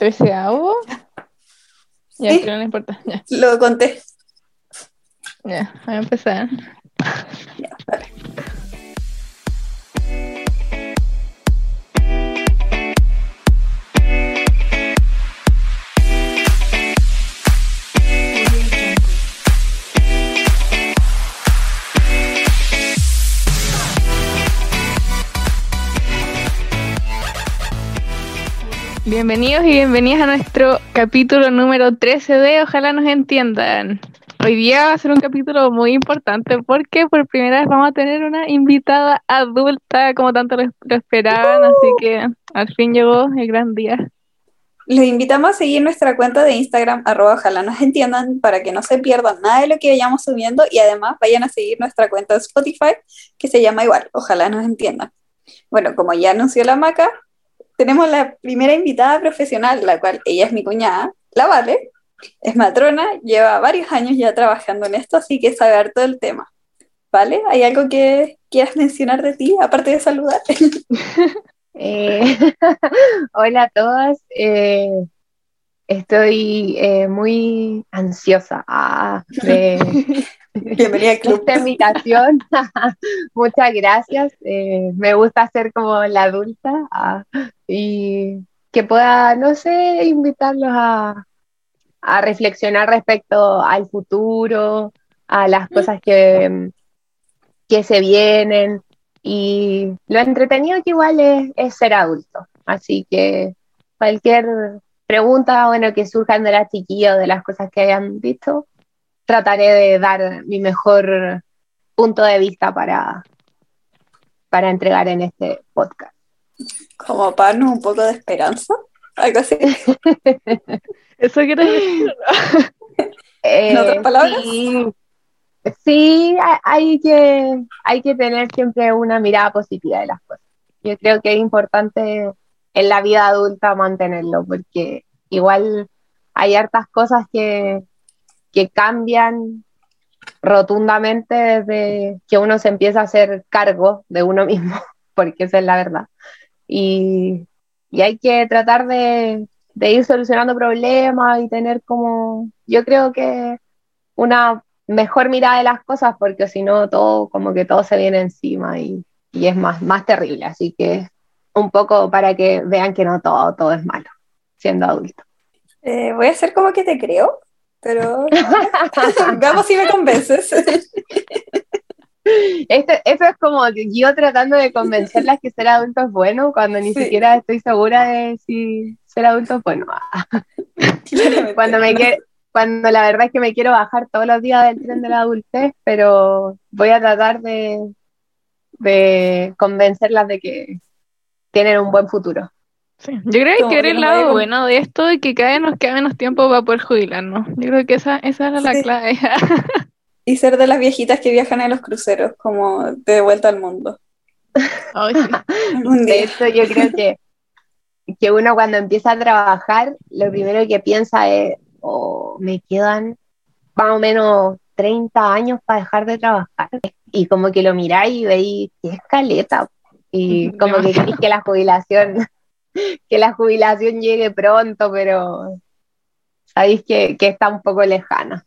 treceavo. Ya, Sí. que no importa. Ya, Lo conté. ya, voy a empezar. Bienvenidos y bienvenidas a nuestro capítulo número 13 de Ojalá nos entiendan. Hoy día va a ser un capítulo muy importante porque por primera vez vamos a tener una invitada adulta como tanto lo, lo esperaban, así que al fin llegó el gran día. Los invitamos a seguir nuestra cuenta de Instagram, arroba ojalá nos entiendan, para que no se pierdan nada de lo que vayamos subiendo y además vayan a seguir nuestra cuenta de Spotify, que se llama igual, ojalá nos entiendan. Bueno, como ya anunció la Maca, tenemos la primera invitada profesional, la cual ella es mi cuñada, la Vale, es matrona, lleva varios años ya trabajando en esto, así que sabe harto del tema. ¿Vale? ¿Hay algo que quieras mencionar de ti, aparte de saludar? Eh, hola a todas. eh, estoy eh, muy ansiosa ah, de Bienvenida al club. esta invitación. Muchas gracias. eh, me gusta ser como la adulta ah, y que pueda, no sé, invitarlos a, a reflexionar respecto al futuro, a las cosas que, que se vienen. Y lo entretenido que igual es, es ser adulto. Así que cualquier pregunta, bueno, que surjan de la chiquilla o de las cosas que hayan visto, trataré de dar mi mejor punto de vista para, para entregar en este podcast. Como para darnos un poco de esperanza, algo así. ¿Eso quieres decir? Eh, otras palabras? Sí, sí, ha- hay que, hay que tener siempre una mirada positiva de las cosas. Yo creo que es importante en la vida adulta mantenerlo, porque igual hay hartas cosas que, que cambian rotundamente desde que uno se empieza a hacer cargo de uno mismo, porque esa es la verdad. Y, y hay que tratar de, de ir solucionando problemas y tener como, yo creo que una mejor mirada de las cosas, porque si no todo, como que todo se viene encima y, y es más, más terrible. Así que un poco para que vean que no todo, todo es malo, siendo adulto. Eh, voy a hacer como que te creo, pero veamos si me convences. Esto, eso es como que yo tratando de convencerlas que ser adulto es bueno, cuando ni Sí. siquiera estoy segura de si ser adulto es bueno. Cuando me cuando la verdad es que me quiero bajar todos los días del tren de la adultez, pero voy a tratar de, de convencerlas de que tienen un buen futuro. Sí, Yo creo que hay Como que ver que el lado bueno de esto y que cada vez nos queda menos tiempo para poder jubilarnos. Yo creo que esa, esa era la Sí. clave. Y ser de las viejitas que viajan en los cruceros, como de vuelta al mundo. Sí. De hecho, yo creo que, que uno cuando empieza a trabajar, lo primero que piensa es, oh, me quedan más o menos 30 años para dejar de trabajar. Y como que lo miráis y veis que es caleta. Y como que queréis que la jubilación, que la jubilación llegue pronto, pero sabéis que, que está un poco lejana.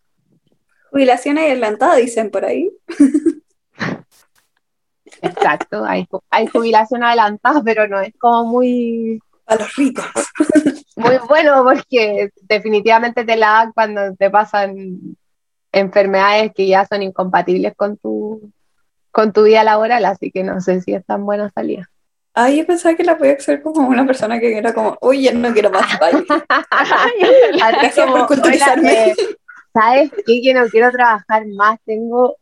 Jubilación adelantada, dicen por ahí. Exacto, hay, hay jubilación adelantada, pero no es como muy, A los ricos. muy bueno porque definitivamente te la dan cuando te pasan enfermedades que ya son incompatibles con tu, con tu vida laboral, así que no sé si es tan buena salida. Ay, yo pensaba que la podía hacer como una persona que era como, uy, ya no quiero más. Así Gracias por como, culturizarme. "Oiga, eh, ¿Sabes qué? Que no quiero trabajar más, tengo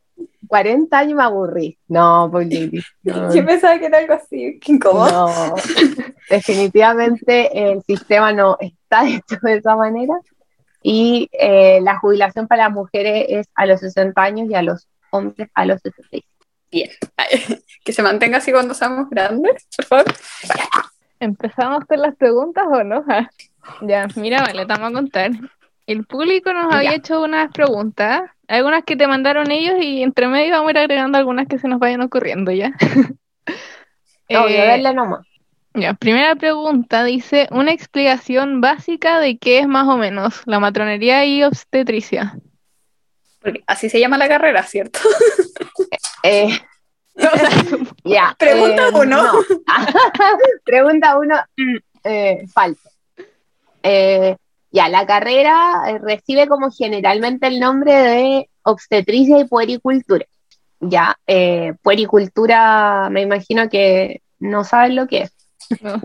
40 años y me aburrí. No, pues Lili, no, Yo pensaba que era algo así, qué incómodo. no. definitivamente el sistema no está hecho de esa manera y eh, la jubilación para las mujeres es a los 60 años y a los hombres a los 65. Que se mantenga así cuando seamos grandes, por favor. ¿Empezamos con las preguntas o no? Ah, Ya, mira, vale, te vamos a contar. El público nos había hecho unas preguntas, algunas que te mandaron ellos y entre medio vamos a ir agregando algunas que se nos vayan ocurriendo ya. Obvio, Eh, verle nomás. Ya, primera pregunta dice, una explicación básica de qué es más o menos la matronería y obstetricia. Porque así se llama la carrera, ¿cierto? Eh, ya. Pregunta eh, uno. no. Pregunta uno, mm, eh, falso. Eh, ya, la carrera eh, recibe como generalmente el nombre de obstetricia y puericultura. Ya, eh, puericultura, me imagino que no saben lo que es. No.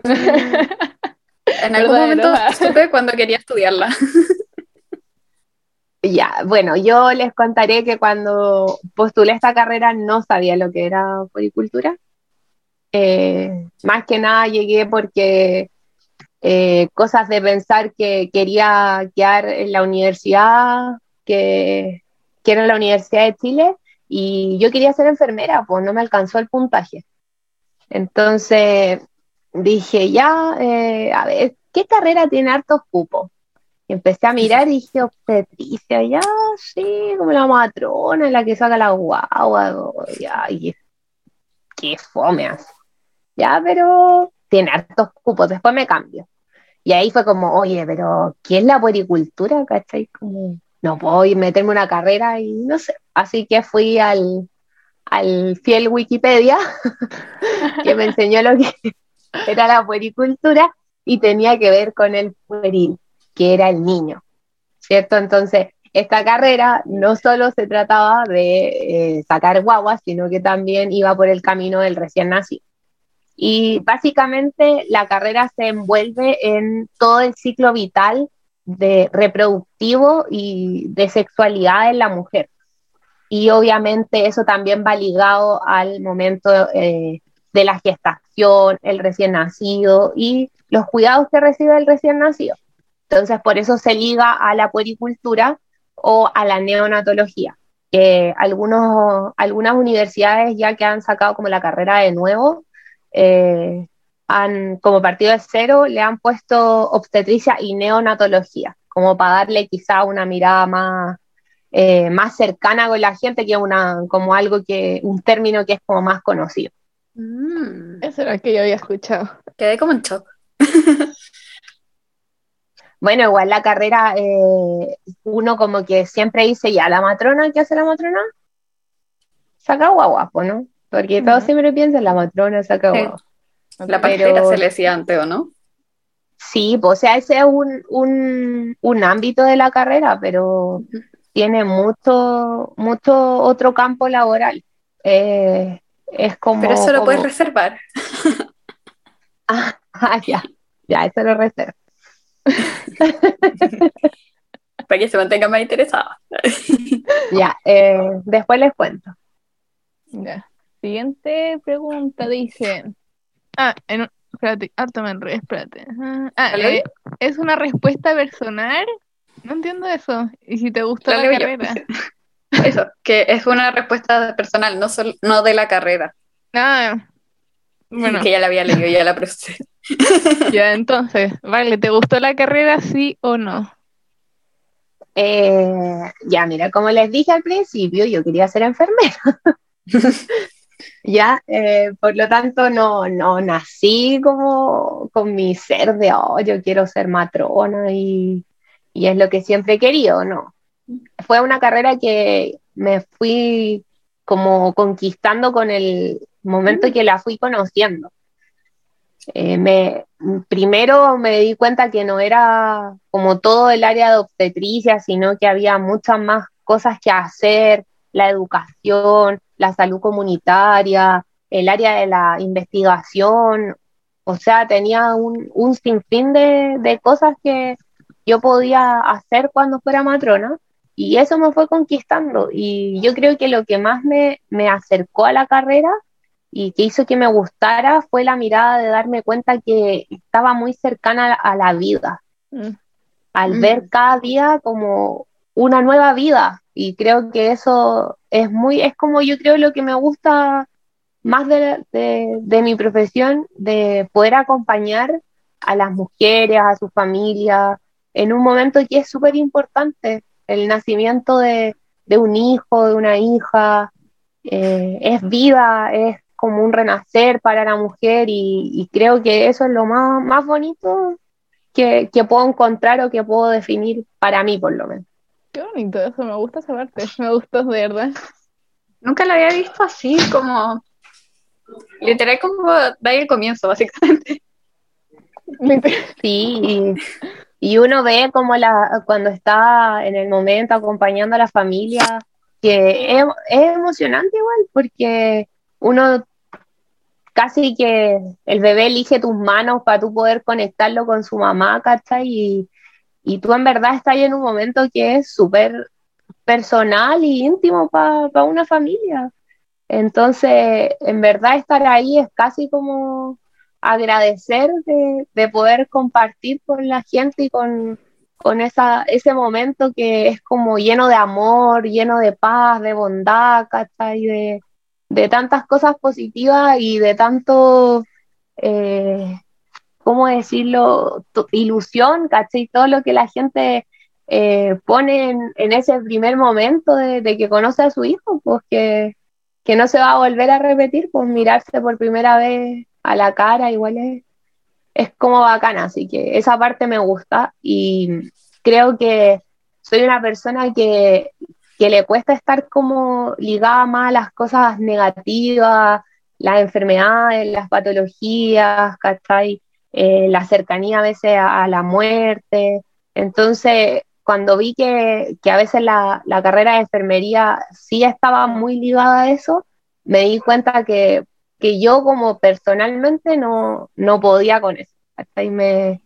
En algún momento supe cuando quería estudiarla. Ya, bueno, yo les contaré que cuando postulé esta carrera no sabía lo que era puericultura. Eh, más que nada llegué porque eh, cosas de pensar que quería quedar en la universidad, que, que era la Universidad de Chile, y yo quería ser enfermera, pues no me alcanzó el puntaje. Entonces dije, ya, eh, a ver, ¿qué carrera tiene hartos cupos? Y empecé a mirar y dije, obstetricia, ya, sí, como la matrona, la que saca la guagua, ya, y qué fome así. Ya, pero tiene hartos cupos, después me cambio. Y ahí fue como, oye, pero ¿qué es la puericultura? ¿Cachai? Como, no puedo ir meterme una carrera y no sé. Así que fui al, al fiel Wikipedia, que me enseñó lo que era la puericultura y tenía que ver con el pueril que era el niño, ¿cierto? Entonces, esta carrera no solo se trataba de eh, sacar guaguas, sino que también iba por el camino del recién nacido. Y básicamente la carrera se envuelve en todo el ciclo vital de reproductivo y de sexualidad en la mujer. Y obviamente eso también va ligado al momento eh, de la gestación, el recién nacido y los cuidados que recibe el recién nacido. Entonces, por eso se liga a la puericultura o a la neonatología. Que algunos, algunas universidades ya que han sacado como la carrera de nuevo, eh, han, como partido de cero, le han puesto obstetricia y neonatología, como para darle quizá una mirada más, eh, más cercana con la gente, que una, como algo que, un término que es como más conocido. Mm, Eso era lo que yo había escuchado. quedé como en shock. Bueno, igual la carrera, eh, uno como que siempre dice, ya, la matrona, ¿qué hace la matrona? Saca guagua, ¿no? Porque todos siempre piensan, la matrona saca Sí. guagua. La Pero- partera se le decía antes, ¿o no? Sí, pues, o sea, ese es un, un, un ámbito de la carrera, pero tiene mucho, mucho otro campo laboral. Eh, es como... Pero eso lo puedes reservar. Ah, ah, ya, ya, eso lo reservo. Para que se mantenga más interesada. Ya, eh, después les cuento. Ya. Siguiente pregunta dice. Ah, en un- espérate, harto me enredé, espérate. Ah, ah, ¿La leo eh, es una respuesta personal. No entiendo eso. Y si te gustó La la, leo yo. carrera. Eso, que es una respuesta personal, no, sol- no de la carrera. Ah, bueno, Que ya la había leído, ya la procesé. Ya entonces, vale, ¿te gustó la carrera, sí o no? Eh, ya, mira, como les dije al principio, yo quería ser enfermera. Ya, eh, por lo tanto, no, no nací como con mi ser de, oh, yo quiero ser matrona y, y es lo que siempre he querido, no. Fue una carrera que me fui como conquistando con el momento que la fui conociendo. Eh, me, primero me di cuenta que no era como todo el área de obstetricia, sino que había muchas más cosas que hacer, la educación, la salud comunitaria, el área de la investigación, o sea, tenía un, un sinfín de, de cosas que yo podía hacer cuando fuera matrona y eso me fue conquistando. Y yo creo que lo que más me, me acercó a la carrera y que hizo que me gustara fue la mirada de darme cuenta que estaba muy cercana a la vida, Mm. al Mm. ver cada día como una nueva vida. Y creo que eso es muy, es como yo creo lo que me gusta más de, de, de mi profesión, de poder acompañar a las mujeres, a su familia, en un momento que es súper importante, el nacimiento de, de un hijo, de una hija, eh, es vida, es como un renacer para la mujer y, creo que eso es lo más, más bonito que, que, puedo encontrar o que puedo definir para mí por lo menos. Qué bonito eso, me gusta esa parte, me gustó de verdad. Nunca la había visto así, como literal como da el comienzo, básicamente. Sí, y, uno ve como la, cuando está en el momento acompañando a la familia, que es, emocionante igual, porque uno casi que el bebé elige tus manos para tú poder conectarlo con su mamá, ¿cachai? Y, y tú en verdad estás en un momento que es súper personal y íntimo para una familia. Entonces, en verdad estar ahí es casi como agradecer de, poder compartir con la gente y con, esa, ese momento que es como lleno de amor, lleno de paz, de bondad, ¿cachai? De, de tantas cosas positivas y de tanto, eh, ¿cómo decirlo? ilusión, ¿cachai? Todo lo que la gente eh, pone en, ese primer momento de, de, que conoce a su hijo, pues que que no se va a volver a repetir, pues mirarse por primera vez a la cara igual es, es como bacana, así que esa parte me gusta y creo que soy una persona que, que le cuesta estar como ligada más a las cosas negativas, las enfermedades, las patologías, ¿cachai? Eh, la cercanía a veces a la muerte. Entonces, cuando vi que, a veces la, carrera de enfermería sí estaba muy ligada a eso, me di cuenta que, yo como personalmente no, no podía con eso. Y me,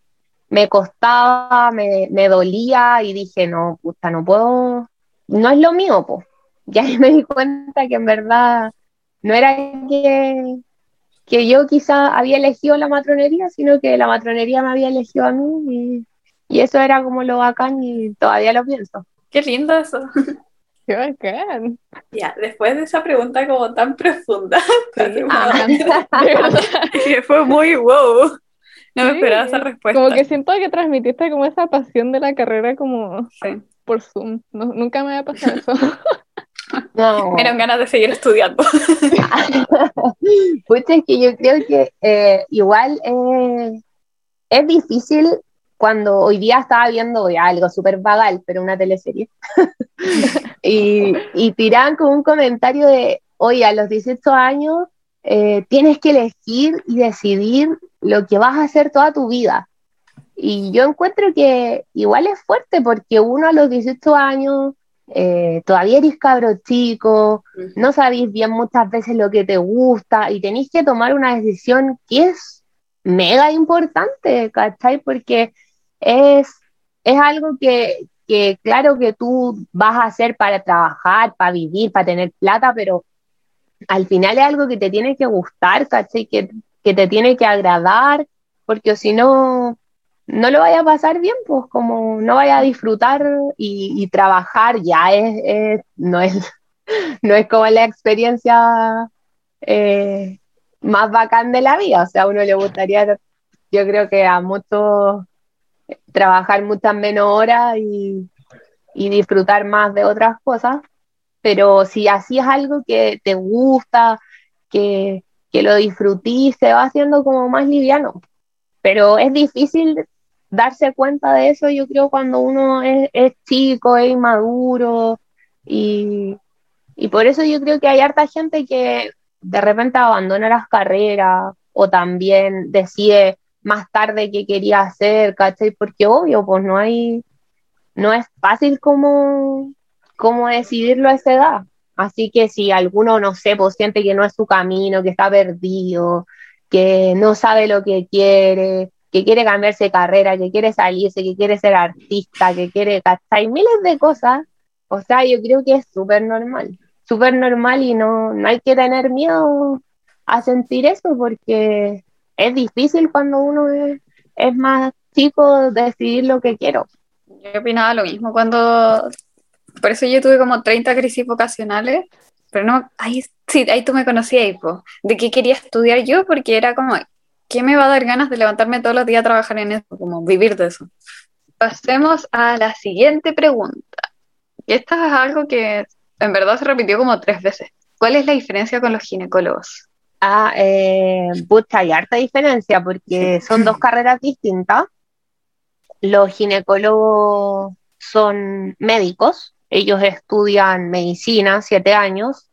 me costaba, me, dolía y dije, no, puta, no puedo, no es lo mío, pues. Ya me di cuenta que en verdad no era que, que yo quizá había elegido la matronería, sino que la matronería me había elegido a mí y y eso era como lo bacán y todavía lo pienso. Qué lindo eso. Qué bacán. Ya, después de esa pregunta como tan profunda, ah, que fue muy wow. No me esperaba esa respuesta. Como que siento que transmitiste como esa pasión de la carrera como por Zoom. nunca me había pasado eso. No. Me ganas de seguir estudiando. pues es que yo creo que eh, igual eh, es difícil cuando hoy día estaba viendo algo súper vagal, pero una teleserie, y, y tiran con un comentario de, oye, a los 18 años eh, tienes que elegir y decidir lo que vas a hacer toda tu vida. Y yo encuentro que igual es fuerte porque uno a los 18 años eh, todavía eres cabro chico, no sabéis bien muchas veces lo que te gusta y tenéis que tomar una decisión que es mega importante, ¿cachai? Porque es, es algo que, que, claro que tú vas a hacer para trabajar, para vivir, para tener plata, pero al final es algo que te tiene que gustar, ¿cachai? Que, que te tiene que agradar, porque si no, no lo vaya a pasar bien, pues como no vaya a disfrutar y, trabajar ya es, no es, no es como la experiencia eh, más bacán de la vida, o sea, a uno le gustaría, yo creo que a muchos trabajar muchas menos horas y, disfrutar más de otras cosas. Pero si así es algo que te gusta, que, lo disfrutís, se va haciendo como más liviano. Pero es difícil darse cuenta de eso, yo creo, cuando uno es, chico, es inmaduro. Y, y por eso yo creo que hay harta gente que de repente abandona las carreras o también decide más tarde qué quería hacer, ¿cachai? Porque obvio, pues no hay, no es fácil como, como decidirlo a esa edad. Así que si alguno, no sé, pues siente que no es su camino, que está perdido, que no sabe lo que quiere, que quiere cambiarse de carrera, que quiere salirse, que quiere ser artista, que quiere, ¿cachai? Miles de cosas. O sea, yo creo que es súper normal, súper normal y no, no hay que tener miedo a sentir eso porque es difícil cuando uno es, más chico decidir lo que quiero. Yo opinaba lo mismo cuando, por eso yo tuve como 30 crisis vocacionales, pero no, ahí sí, ahí tú me conocías, de qué quería estudiar yo, porque era como, ¿qué me va a dar ganas de levantarme todos los días a trabajar en eso, como vivir de eso? Pasemos a la siguiente pregunta. Y esta es algo que en verdad se repitió como tres veces. ¿Cuál es la diferencia con los ginecólogos? Ah, eh, hay harta diferencia porque son dos carreras distintas. Los ginecólogos son médicos, ellos estudian medicina siete años,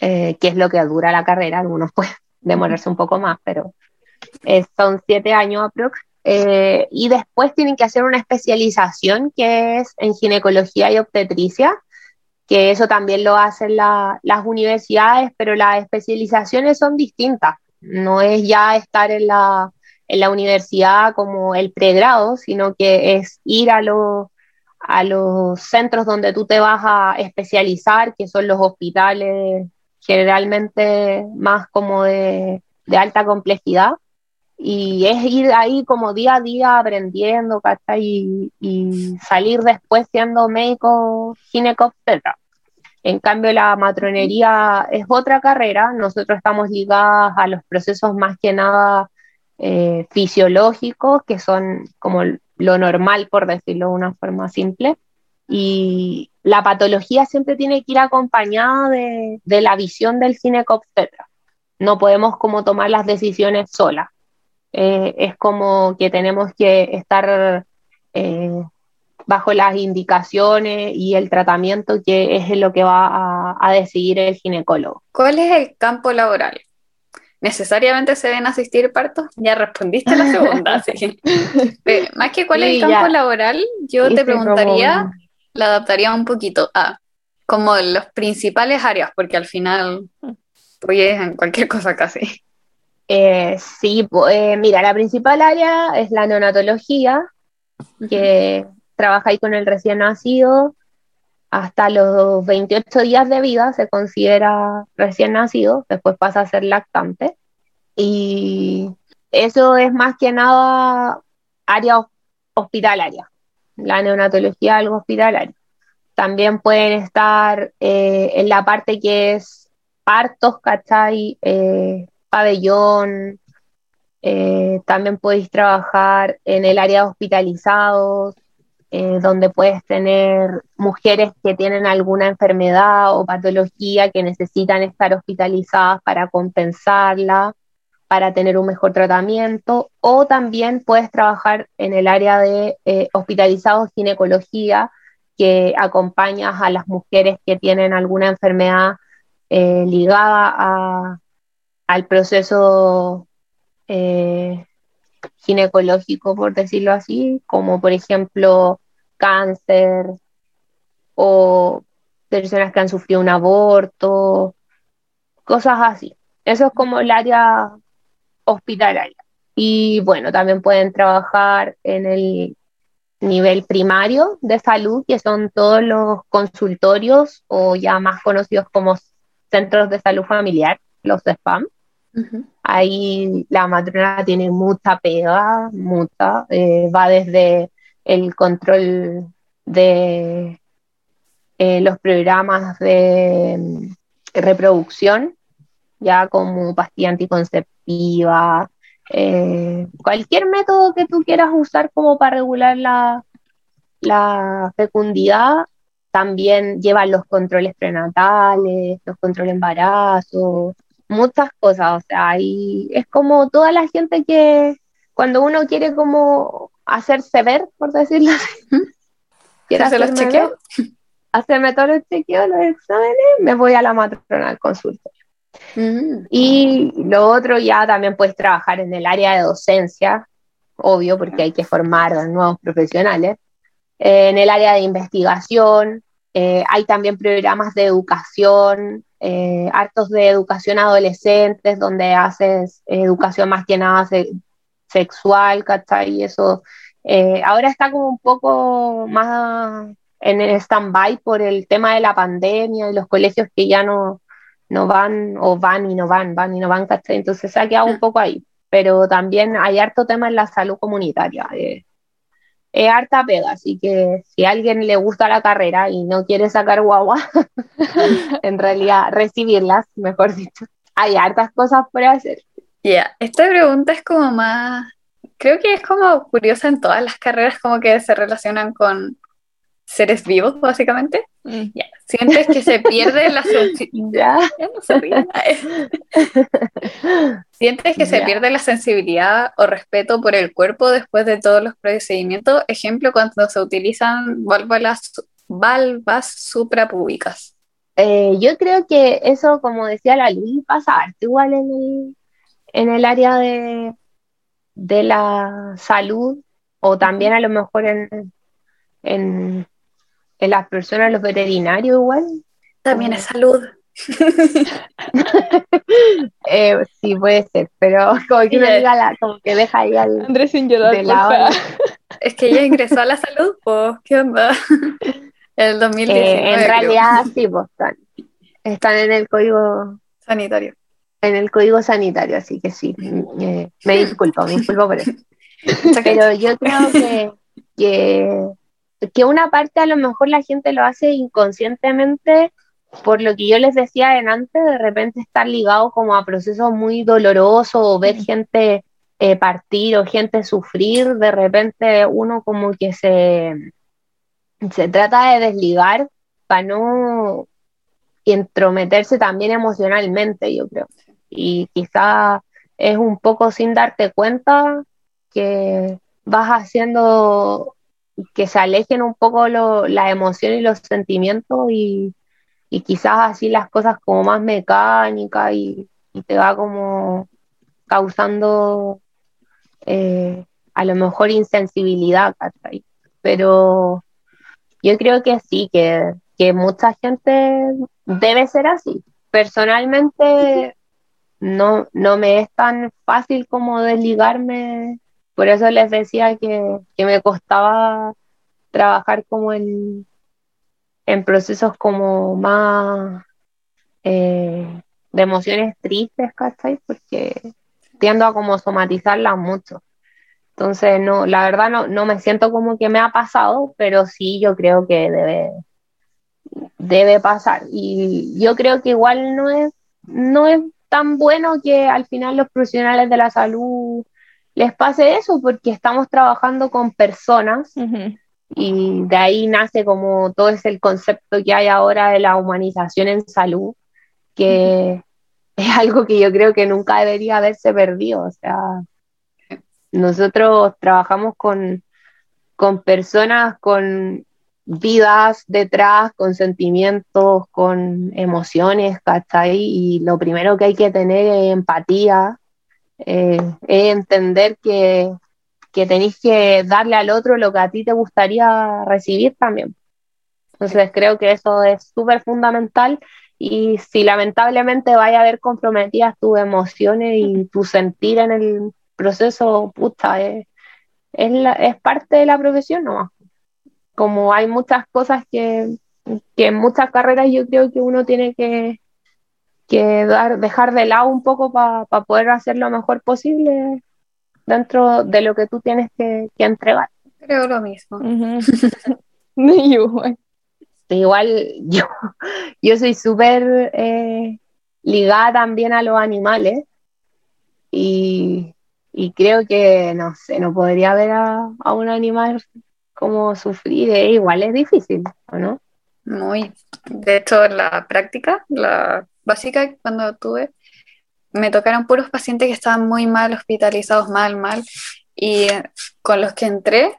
eh, que es lo que dura la carrera, algunos pueden demorarse un poco más, pero eh, son siete años aprox. Eh, y después tienen que hacer una especialización que es en ginecología y obstetricia, que eso también lo hacen las universidades, pero las especializaciones son distintas. No es ya estar en la, en la universidad como el pregrado, sino que es ir a los, a los centros donde tú te vas a especializar, que son los hospitales generalmente más como de alta complejidad y es ir ahí como día a día aprendiendo, ¿cachai? Y, salir después siendo médico ginecobstetra. En cambio, la matronería es otra carrera, nosotros estamos ligadas a los procesos más que nada eh, fisiológicos, que son como lo normal, por decirlo de una forma simple, y la patología siempre tiene que ir acompañada de, de la visión del ginecobstetra. No podemos como tomar las decisiones solas. Eh, es como que tenemos que estar eh, bajo las indicaciones y el tratamiento que es lo que va a, decidir el ginecólogo. ¿Cuál es el campo laboral? ¿Necesariamente se deben asistir partos? Ya respondiste la segunda, sí. más que cuál es el campo laboral, yo te preguntaría, la adaptaría un poquito a como los principales áreas, porque al final es en cualquier cosa casi. Eh, sí, eh, mira, la principal área es la neonatología, que trabaja ahí con el recién nacido. Hasta los 28 días de vida se considera recién nacido, después pasa a ser lactante. Y eso es más que nada área hospitalaria. La neonatología algo hospitalaria. También pueden estar eh, en la parte que es partos, ¿cachai? Pabellón, eh, también podéis trabajar en el área de hospitalizados, eh, donde puedes tener mujeres que tienen alguna enfermedad o patología que necesitan estar hospitalizadas para compensarla, para tener un mejor tratamiento, o también puedes trabajar en el área de eh, hospitalizados ginecología, que acompañas a las mujeres que tienen alguna enfermedad ligada a, al proceso eh, ginecológico, por decirlo así, como por ejemplo cáncer o personas que han sufrido un aborto, cosas así. Eso es como el área hospitalaria. Y bueno, también pueden trabajar en el nivel primario de salud, que son todos los consultorios o ya más conocidos como centros de salud familiar, los SPAM. Ahí la matrona tiene mucha pega, mucha, eh, va desde el control de eh, los programas de mm, reproducción, ya como pastilla anticonceptiva, eh, cualquier método que tú quieras usar como para regular la, fecundidad, también lleva los controles prenatales, los controles embarazo, muchas cosas, o sea, y es como toda la gente que cuando uno quiere como hacerse ver, por decirlo así, quiere hacer los chequeos, hacerme todos los chequeos, los exámenes, me voy a la matrona al consultorio. Mm. Y lo otro ya también puedes trabajar en el área de docencia, obvio, porque hay que formar a nuevos profesionales, en el área de investigación, eh, hay también programas de educación, eh, hartos de educación adolescentes, donde haces educación más que nada sexual, ¿cachai? Y eso eh, ahora está como un poco más en el stand-by por el tema de la pandemia y los colegios que ya no, no van o van y no van, van y no van, ¿cachai? Entonces se ha quedado un poco ahí. Pero también hay harto tema en la salud comunitaria. Eh, es harta pega, así que si a alguien le gusta la carrera y no quiere sacar guagua, en realidad recibirlas, mejor dicho, hay hartas cosas por hacer. Ya, esta pregunta es como más, creo que es como curiosa en todas las carreras, como que se relacionan con, seres vivos, básicamente. Mm. Sientes que se pierde la sensibilidad. Sientes que se pierde la sensibilidad o respeto por el cuerpo después de todos los procedimientos. Ejemplo, cuando se utilizan válvulas, valvas suprapúbicas. Eh, yo creo que eso, como decía la Luis, pasa igual en el, en el área de, de la salud o también a lo mejor en, en, en las personas, los veterinarios igual. También es salud. eh, sí, puede ser, pero como que, diga la, como que deja ahí al. Andrés sin llorar. es que ella ingresó a la salud, pues, ¿qué onda? El 2019. Eh, en realidad, sí, pues están, están en el código sanitario. En el código sanitario, así que sí, eh, me disculpo, me disculpo por eso. Pero yo creo que, que que una parte a lo mejor la gente lo hace inconscientemente por lo que yo les decía en antes, de repente estar ligado como a procesos muy dolorosos o ver gente eh, partir o gente sufrir, de repente uno como que se, se trata de desligar para no entrometerse también emocionalmente, yo creo. Y quizá es un poco sin darte cuenta que vas haciendo que se alejen un poco la emoción y los sentimientos y, quizás así las cosas como más mecánicas y, te va como causando eh, a lo mejor insensibilidad, Pero yo creo que sí, que, que mucha gente debe ser así. Personalmente no, no me es tan fácil como desligarme por eso les decía que, me costaba trabajar como en, en procesos como más eh, de emociones tristes, ¿cachai? Porque tiendo a como somatizarlas mucho. Entonces, no, la verdad no, no me siento como que me ha pasado, pero sí yo creo que debe, debe pasar. Y yo creo que igual no es, no es tan bueno que al final los profesionales de la salud les pase eso, porque estamos trabajando con personas y de ahí nace como todo ese concepto que hay ahora de la humanización en salud, que es algo que yo creo que nunca debería haberse perdido. O sea, nosotros trabajamos con, con personas con vidas detrás, con sentimientos, con emociones, ¿cachai? Y lo primero que hay que tener es empatía eh, es entender que, que tenéis que darle al otro lo que a ti te gustaría recibir también. Entonces creo que eso es súper fundamental y si lamentablemente vaya a haber comprometidas tus emociones y tu sentir en el proceso, puta, es, es, parte de la profesión nomás. Como hay muchas cosas que, que en muchas carreras yo creo que uno tiene que, que dar, dejar de lado un poco para poder hacer lo mejor posible dentro de lo que tú tienes que, entregar. Creo lo mismo. igual yo, yo soy súper eh, ligada también a los animales y, creo que, no sé, no podría ver a, un animal como sufrir, eh, igual es difícil, ¿o no? Muy. De hecho, la práctica, la básica cuando tuve, me tocaron puros pacientes que estaban muy mal, hospitalizados mal, mal, y con los que entré,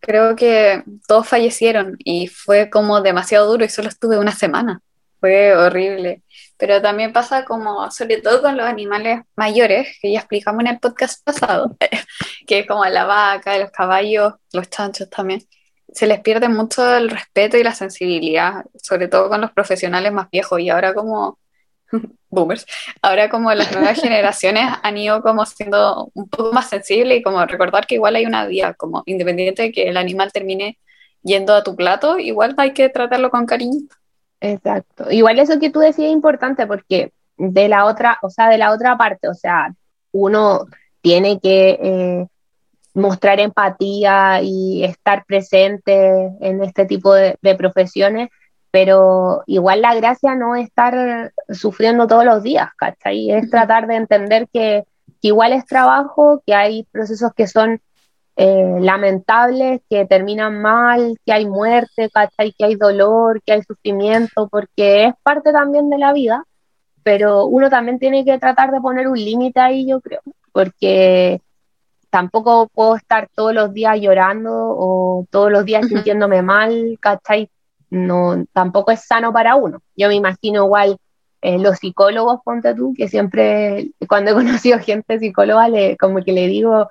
creo que todos fallecieron y fue como demasiado duro y solo estuve una semana, fue horrible. Pero también pasa como, sobre todo con los animales mayores, que ya explicamos en el podcast pasado, que es como la vaca, los caballos, los chanchos también, se les pierde mucho el respeto y la sensibilidad, sobre todo con los profesionales más viejos y ahora como boomers, ahora como las nuevas generaciones han ido como siendo un poco más sensibles y como recordar que igual hay una vía, como independiente de que el animal termine yendo a tu plato, igual hay que tratarlo con cariño. Exacto. Igual eso que tú decías es importante porque de la otra, o sea, de la otra parte, o sea, uno tiene que eh, mostrar empatía y estar presente en este tipo de, profesiones, pero igual la gracia no es estar sufriendo todos los días, ¿cachai? Es tratar de entender que, igual es trabajo, que hay procesos que son eh, lamentables que terminan mal, que hay muerte, ¿cachai? Que hay dolor, que hay sufrimiento, porque es parte también de la vida, pero uno también tiene que tratar de poner un límite ahí, yo creo, porque tampoco puedo estar todos los días llorando o todos los días sintiéndome mal, ¿cachai? No, tampoco es sano para uno. Yo me imagino igual eh, los psicólogos, ponte tú, que siempre, cuando he conocido gente psicóloga, le, como que le digo,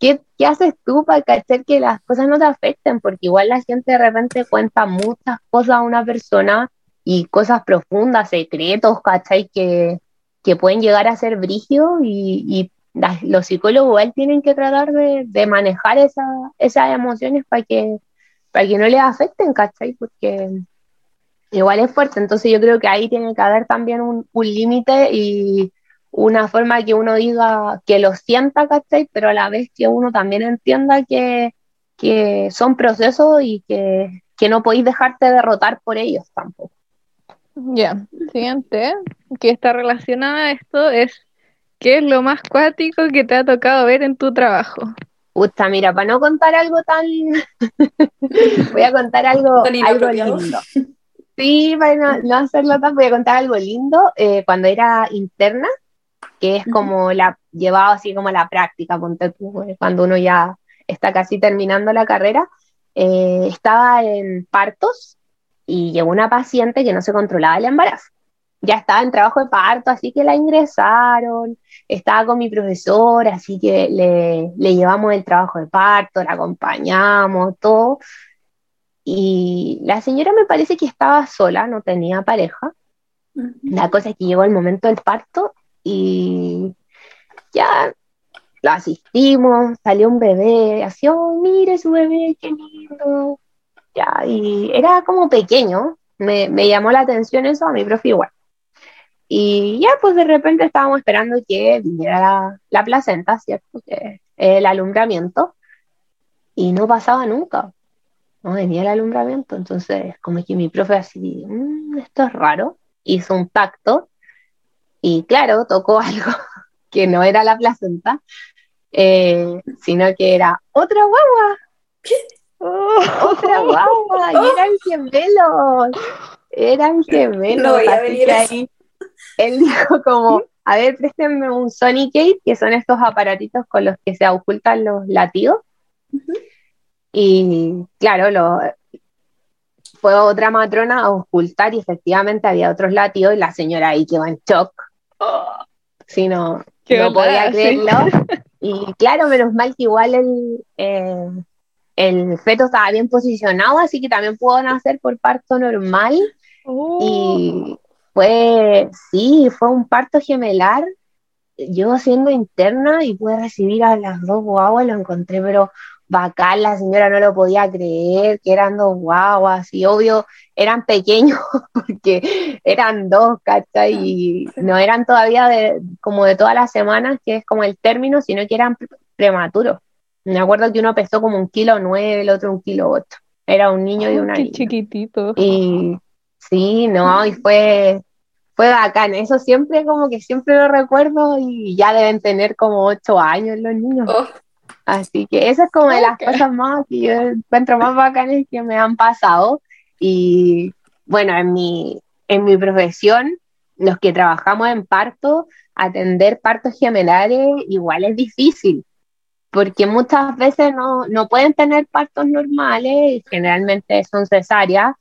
¿qué, ¿qué haces tú para cachar que las cosas no te afecten? Porque igual la gente de repente cuenta muchas cosas a una persona y cosas profundas, secretos, ¿cachai? Que, que pueden llegar a ser brígidos y, los psicólogos igual tienen que tratar de, manejar esa, esas emociones para que, que no les afecten, ¿cachai? Porque igual es fuerte, entonces yo creo que ahí tiene que haber también un, límite y una forma que uno diga que lo sienta, ¿cachai? Pero a la vez que uno también entienda que, son procesos y que, no podéis dejarte derrotar por ellos tampoco. Ya, siguiente, que está relacionada a esto es ¿qué es lo más cuático que te ha tocado ver en tu trabajo? Puta, mira, para no contar algo tan... voy a contar algo, algo lindo. Sí, para no, hacerlo tan, voy a contar algo lindo. Eh, cuando era interna, que es como la, llevaba así como la práctica, eh, cuando uno ya está casi terminando la carrera, eh, estaba en partos y llegó una paciente que no se controlaba el embarazo. Ya estaba en trabajo de parto, así que la ingresaron, estaba con mi profesora, así que le, le llevamos el trabajo de parto, la acompañamos, todo. Y la señora me parece que estaba sola, no tenía pareja. La cosa es que llegó el momento del parto y ya lo asistimos, salió un bebé, así, oh, mire su bebé, qué lindo. Ya, y era como pequeño, me, llamó la atención eso a mi profe igual. Y ya, pues de repente estábamos esperando que viniera la, la placenta, ¿cierto? Que el alumbramiento, y no pasaba nunca no venía el alumbramiento, entonces como que mi profe así, mm, esto es raro, hizo un tacto y claro, tocó algo que no era la placenta, eh, sino que era otra guagua. ¿Qué? otra guagua, y eran gemelos, eran gemelos, así que ahí él dijo como, a ver, préstenme un Sonicate, que son estos aparatitos con los que se ocultan los latidos. Y claro, lo, fue otra matrona a ocultar y efectivamente había otros latidos y la señora ahí quedó en shock. Oh, si no, no podía creerlo. Y claro, menos mal que igual el, eh, el feto estaba bien posicionado, así que también pudo nacer por parto normal. Y oh. Fue, sí, fue un parto gemelar. Yo siendo interna y pude recibir a las dos guaguas, lo encontré, pero bacán, la señora no lo podía creer, que eran dos guaguas, y obvio eran pequeños porque eran dos, ¿cachai? Y no eran todavía de, como de todas las semanas, que es como el término, sino que eran prematuros. Me acuerdo que uno pesó como un kilo nueve, el otro un kilo ocho. Era un niño y una niña. chiquitito. Y sí, no, y fue, fue bacán. Eso siempre como que siempre lo recuerdo y ya deben tener como ocho años los niños. Oh. Así que esa es como de las cosas más que yo encuentro más bacanas que me han pasado. Y bueno, en mi, en mi profesión, los que trabajamos en parto, atender partos gemelares igual es difícil, porque muchas veces no, no pueden tener partos normales, generalmente son cesáreas,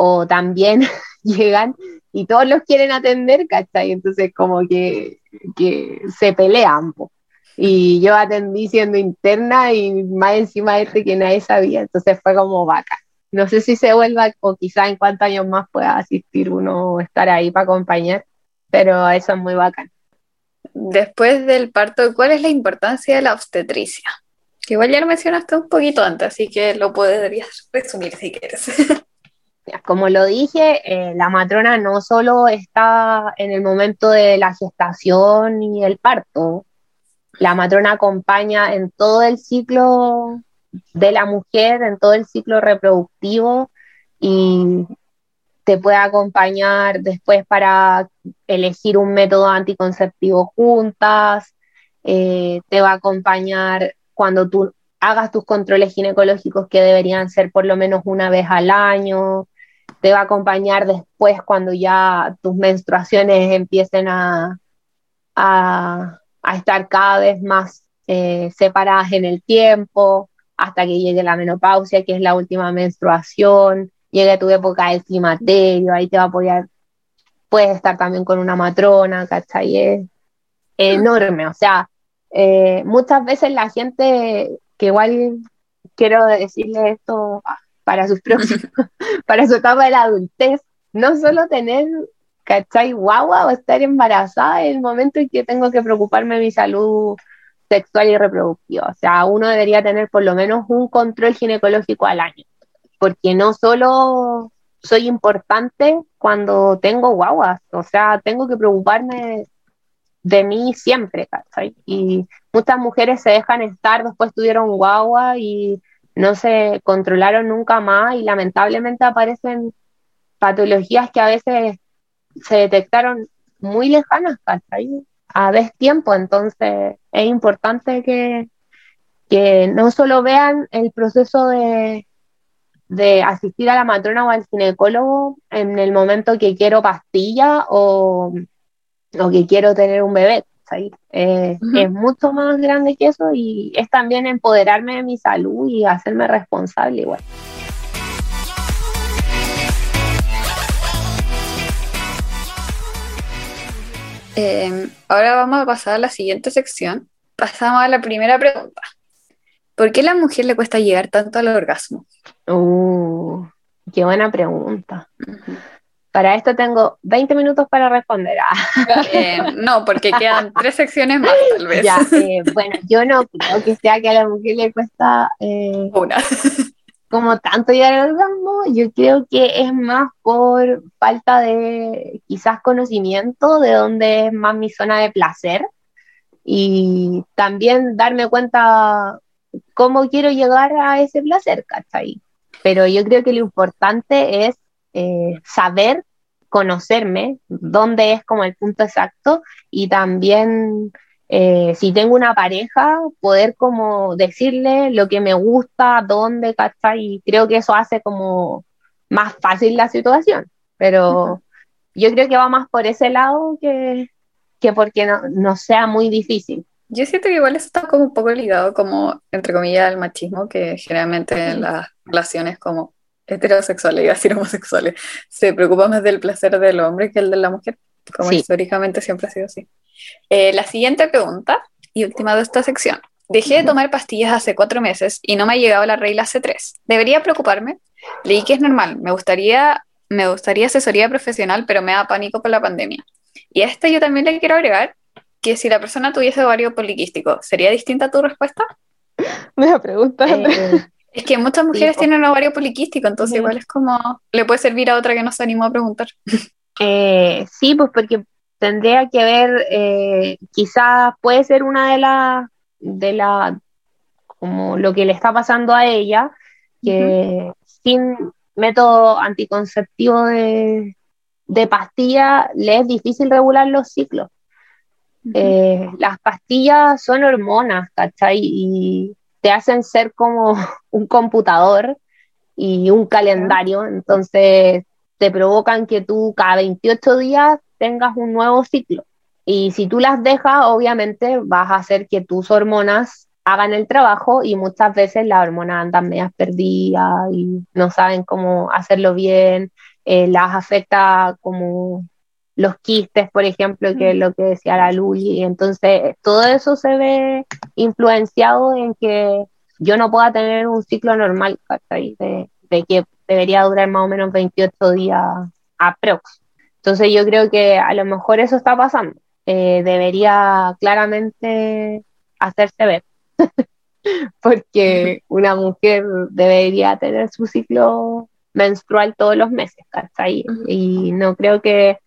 o también llegan y todos los quieren atender, ¿cachai? Entonces como que, que se pelean. Po y yo atendí siendo interna y más encima este que nadie sabía, entonces fue como vaca. No sé si se vuelva o quizá en cuántos años más pueda asistir uno o estar ahí para acompañar, pero eso es muy bacán. Después del parto, ¿cuál es la importancia de la obstetricia? Que igual ya lo mencionaste un poquito antes, así que lo podrías resumir si quieres. Como lo dije, eh, la matrona no solo está en el momento de la gestación y el parto, la matrona acompaña en todo el ciclo de la mujer, en todo el ciclo reproductivo y te puede acompañar después para elegir un método anticonceptivo juntas, eh, te va a acompañar cuando tú hagas tus controles ginecológicos que deberían ser por lo menos una vez al año, te va a acompañar después cuando ya tus menstruaciones empiecen a, a, estar cada vez más eh, separadas en el tiempo, hasta que llegue la menopausia, que es la última menstruación, llegue tu época del climaterio, ahí te va a apoyar, puedes estar también con una matrona, ¿cachai? Es enorme, o sea, eh, muchas veces la gente, que igual quiero decirle esto para sus próximos, para su etapa de la adultez, no solo tener, ¿cachai? Guagua o estar embarazada en el momento en que tengo que preocuparme de mi salud sexual y reproductiva. O sea, uno debería tener por lo menos un control ginecológico al año, porque no solo soy importante cuando tengo guaguas, o sea, tengo que preocuparme de mí siempre, ¿cachai? Y muchas mujeres se dejan estar, después tuvieron guagua y no se controlaron nunca más y lamentablemente aparecen patologías que a veces se detectaron muy lejanas, ¿cachai? A tiempo, entonces es importante que, que no solo vean el proceso de, de asistir a la matrona o al ginecólogo en el momento que quiero pastilla o o que quiero tener un bebé. Eh, es mucho más grande que eso y es también empoderarme de mi salud y hacerme responsable igual. Em, ahora vamos a pasar a la siguiente sección. Pasamos a la primera pregunta. ¿Por qué a la mujer le cuesta llegar tanto al orgasmo? Uh, qué buena pregunta. Para esto tengo 20 minutos para responder. Ah. Eh, no, porque quedan tres secciones más, tal vez. Ya, eh, bueno, yo no creo que sea que a la mujer le cuesta eh, una. Como tanto llegar al orgasmo, yo creo que es más por falta de quizás conocimiento de dónde es más mi zona de placer y también darme cuenta cómo quiero llegar a ese placer, ¿cachai? Pero yo creo que lo importante es eh, saber conocerme, dónde es como el punto exacto y también eh, si tengo una pareja, poder como decirle lo que me gusta, dónde, ¿cachai? Y creo que eso hace como más fácil la situación, pero yo creo que va más por ese lado que, que porque no, no sea muy difícil. Yo siento que igual eso está como un poco ligado como, entre comillas, al machismo, que generalmente en las relaciones como heterosexuales, y decir homosexuales, se preocupa más del placer del hombre que el de la mujer, como históricamente siempre ha sido así. Eh, la siguiente pregunta, y última de esta sección. Dejé de tomar pastillas hace cuatro meses y no me ha llegado la regla hace tres. ¿Debería preocuparme? Leí que es normal. Me gustaría, me gustaría asesoría profesional, pero me da pánico por la pandemia. Y a esta yo también le quiero agregar que si la persona tuviese ovario poliquístico, ¿sería distinta tu respuesta? Me pregunta. Eh, es que muchas mujeres tienen ovario poliquístico, entonces igual es como, le puede servir a otra que no se animó a preguntar. Eh, sí, pues porque tendría que ver, eh, quizás puede ser una de las, de la, como lo que le está pasando a ella, que sin método anticonceptivo de, de pastilla le es difícil regular los ciclos. Eh, las pastillas son hormonas, ¿cachai? Y te hacen ser como un computador y un calendario, entonces te provocan que tú cada 28 días tengas un nuevo ciclo. Y si tú las dejas, obviamente vas a hacer que tus hormonas hagan el trabajo y muchas veces las hormonas andan medias perdidas y no saben cómo hacerlo bien, eh, las afecta como los quistes, por ejemplo, que es lo que decía la Luli. Entonces, todo eso se ve influenciado en que yo no pueda tener un ciclo normal, De, de que debería durar más o menos 28 días aprox. Entonces, yo creo que a lo mejor eso está pasando. Eh, debería claramente hacerse ver. Porque una mujer debería tener su ciclo menstrual todos los meses, ¿cachai? Y no creo que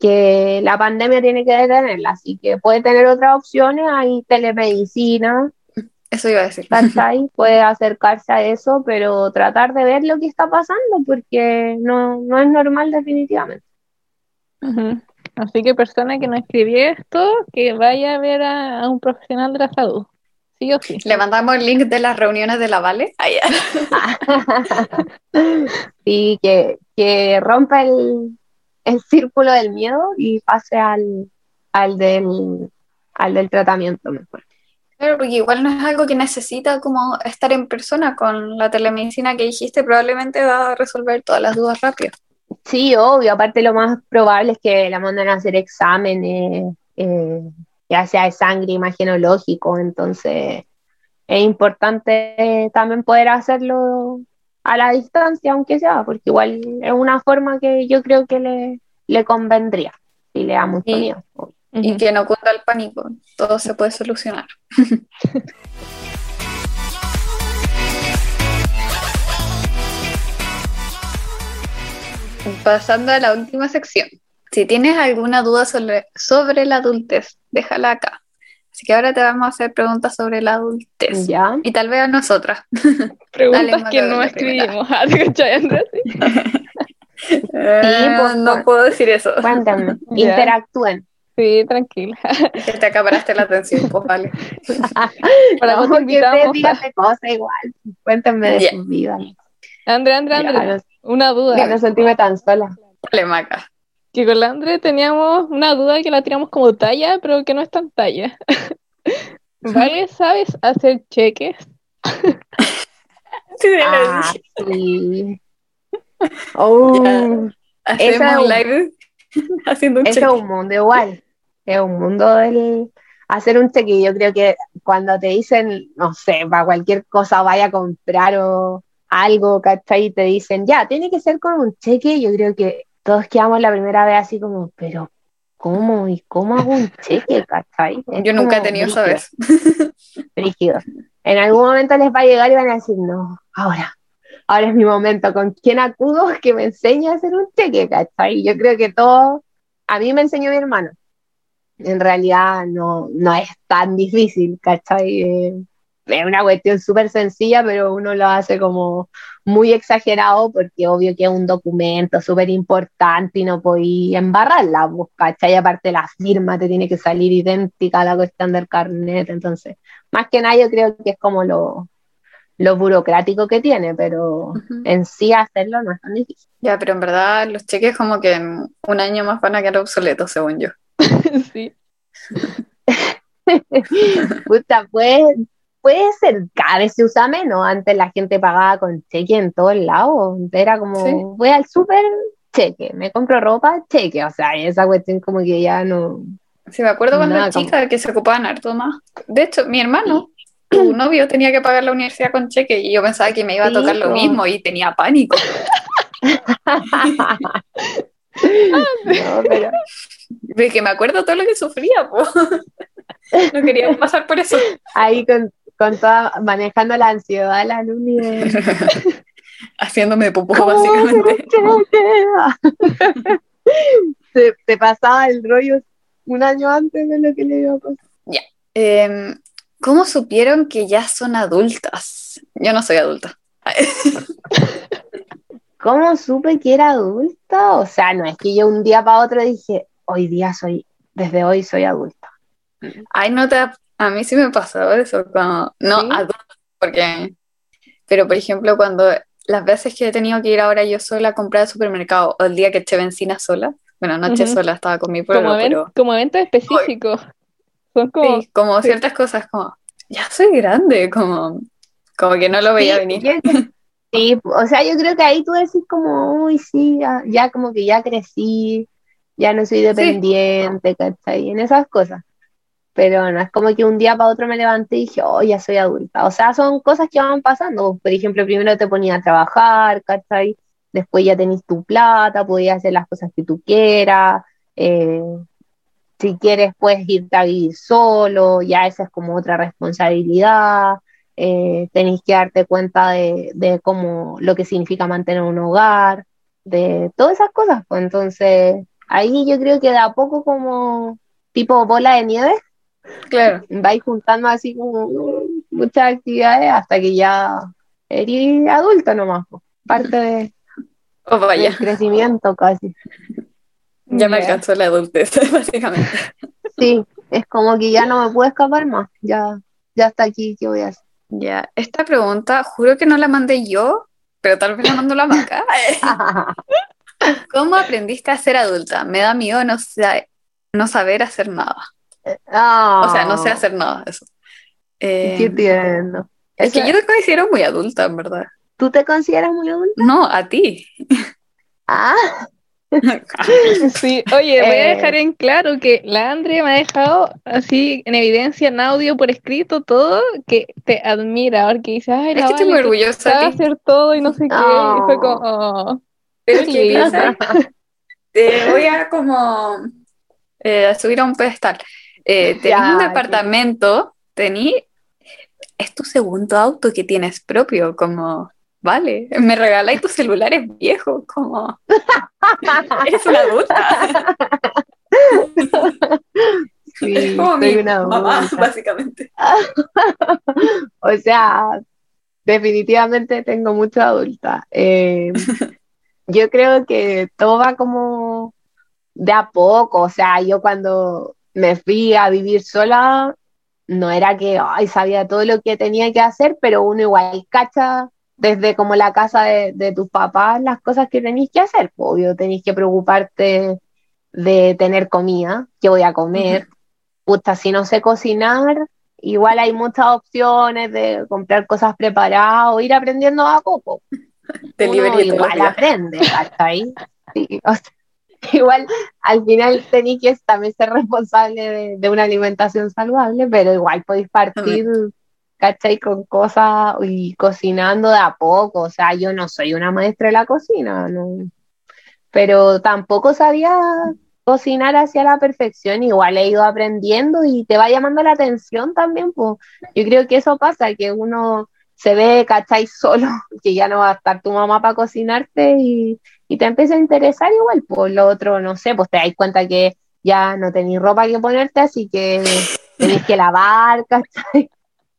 que la pandemia tiene que detenerla, así que puede tener otras opciones, hay telemedicina. Eso iba a decir. Puede acercarse a eso, pero tratar de ver lo que está pasando, porque no, no es normal definitivamente. Así que persona que no escribió esto, que vaya a ver a, un profesional de la salud. sí o sí. Le mandamos el link de las reuniones de la Vale. Ahí. sí, que, que rompa el, el círculo del miedo y pase al, al, del, al del tratamiento mejor. Claro, porque igual no es algo que necesita como estar en persona con la telemedicina que dijiste, probablemente va a resolver todas las dudas rápido. Sí, obvio, aparte lo más probable es que la manden a hacer exámenes, eh, ya sea de sangre, imagenológico, entonces es importante también poder hacerlo a la distancia, aunque sea, porque igual es una forma que yo creo que le, le convendría y le da mucho miedo. Y que no cunda el pánico, todo se puede solucionar. Pasando a la última sección. Si tienes alguna duda sobre, sobre la adultez, déjala acá. Así que ahora te vamos a hacer preguntas sobre la adultez. ¿Ya? Y tal vez a nosotras. Preguntas que no escribimos. Eh, pues, no puedo decir eso. Cuéntame, interactúen. Sí, tranquila. Que te acaparaste la atención, pues vale. Para no, que. Dígame cosas igual. Cuéntame de su vida. André, André, André, una duda. Ya no sentirme tan sola. Dale, Maca. Que con la André teníamos una duda que la tiramos como talla, pero que no es tan talla. ¿Vale? ¿Sabes hacer cheques? sí, ah, sí. Oh, hacemos live haciendo un cheque. es un mundo igual. Es un mundo del hacer un cheque. Yo creo que cuando te dicen, no sé, para cualquier cosa vaya a comprar o algo, ¿cachai? Y te dicen, ya, tiene que ser con un cheque. Yo creo que todos quedamos la primera vez así como, pero ¿cómo? ¿Y cómo hago un cheque, cachai? Yo nunca he tenido esa vez. Rígido. En algún momento les va a llegar y van a decir, no, ahora, ahora es mi momento, ¿con quién acudo que me enseñe a hacer un cheque, cachai? Yo creo que todo, a mí me enseñó mi hermano. En realidad no, no es tan difícil, ¿cachai? Eh, es una cuestión súper sencilla, pero uno lo hace como muy exagerado porque obvio que es un documento súper importante y no podéis embarrarla, pues, ¿cachai? Aparte la firma te tiene que salir idéntica a la cuestión del carnet, entonces, más que nada yo creo que es como lo, lo burocrático que tiene, pero en sí hacerlo no es tan difícil. Ya, pero en verdad los cheques como que en un año más van a quedar obsoletos, según yo. sí. Puta, pues puede ser, cada vez se usa menos. Antes la gente pagaba con cheque en todos lados. Era como, voy al súper, cheque. Me compro ropa, cheque. O sea, esa cuestión como que ya no. Sí, me acuerdo cuando era chica que se ocupaban harto más. De hecho, mi hermano, tu novio, tenía que pagar la universidad con cheque y yo pensaba que me iba a tocar lo mismo y tenía pánico. no, pero... De que me acuerdo todo lo que sufría, po. no quería pasar por eso. Ahí con, con toda, manejando la ansiedad, la luni Haciéndome popó, básicamente. te, te, pasaba el rollo un año antes de lo que le iba a pasar. Ya. Eh, ¿Cómo supieron que ya son adultas? Yo no soy adulta. ¿Cómo supe que era adulta? O sea, no es que yo un día para otro dije, hoy día soy, desde hoy soy adulta. Ay, no te, a mí sí me pasó eso, cuando, no adulta, porque, pero por ejemplo, cuando las veces que he tenido que ir ahora yo sola a comprar al supermercado, o el día que eché benzina sola, bueno, no eché sola, estaba con mi pueblo, como pero... Como evento específico. Son como, sí, como ciertas cosas, como, ya soy grande, como, como que no lo veía sí, venir. Sí, o sea, yo creo que ahí tú decís como, uy, sí, ya, ya como que ya crecí, ya no soy dependiente. ¿cachai? En esas cosas. Pero no es como que un día para otro me levanté y dije, oh, ya soy adulta. O sea, son cosas que van pasando. Por ejemplo, primero te ponía a trabajar, ¿cachai? Después ya tenés tu plata, podías hacer las cosas que tú quieras. Eh, si quieres, puedes irte a vivir solo, ya esa es como otra responsabilidad. Eh, tenéis que darte cuenta de, de cómo lo que significa mantener un hogar, de todas esas cosas. Pues entonces, ahí yo creo que de a poco como tipo bola de nieve, claro. vais juntando así como muchas actividades hasta que ya eres adulto nomás, parte de, oh, vaya. del crecimiento casi. Ya me alcanzó la adultez, básicamente. Sí, es como que ya no me puedo escapar más, ya ya está aquí, ¿qué voy a hacer? Ya, esta pregunta, juro que no la mandé yo, pero tal vez la mandó la vaca. ¿Cómo aprendiste a ser adulta? Me da miedo no, sa- no saber hacer nada. O sea, no sé hacer nada, eso. Eh, Qué tierno. es que yo te considero muy adulta, en verdad. ¿Tú te consideras muy adulta? No, a ti. Ah, Sí, oye, voy a Eh. dejar en claro que la Andre me ha dejado así en evidencia, en audio, por escrito, todo, que te admira, porque dice, ay, Es la que estoy Vale, muy orgullosa de hacer todo y no sé qué, y fue Oh. como, oh. Pero es Qué te voy a como eh, subir a un pedestal. Eh, tenés Ya, un departamento, tení, es tu segundo auto que tienes propio, como, vale, me regaláis tu celular es viejo, como, eres una adulta. sí, es como mi una mamá, adulta. básicamente. O sea, definitivamente tengo mucho adulta. Eh, yo creo que todo va como de a poco. O sea, yo cuando me fui a vivir sola, no era que ay, sabía todo lo que tenía que hacer, pero uno igual cacha desde como la casa de, de tus papás las cosas que tenéis que hacer. pues, Obvio, tenéis que preocuparte de tener comida, qué voy a comer. Puta, si no sé cocinar, igual hay muchas opciones de comprar cosas preparadas o ir aprendiendo a poco. Delivery Uno igual aprende, ¿cachai? Sí, o sea, igual al final tenéis que también ser responsable de, de una alimentación saludable, pero igual podéis partir, ¿cachai? Con cosas y cocinando de a poco. O sea, yo no soy una maestra de la cocina, no. Pero tampoco sabía cocinar hacia la perfección, igual he ido aprendiendo y te va llamando la atención también, pues. Yo creo que eso pasa, que uno se ve, ¿cachai? Solo, que ya no va a estar tu mamá para cocinarte y, y te empieza a interesar igual, pues lo otro, no sé, pues te das cuenta que ya no tenéis ropa que ponerte, así que tenéis que lavar, ¿cachai?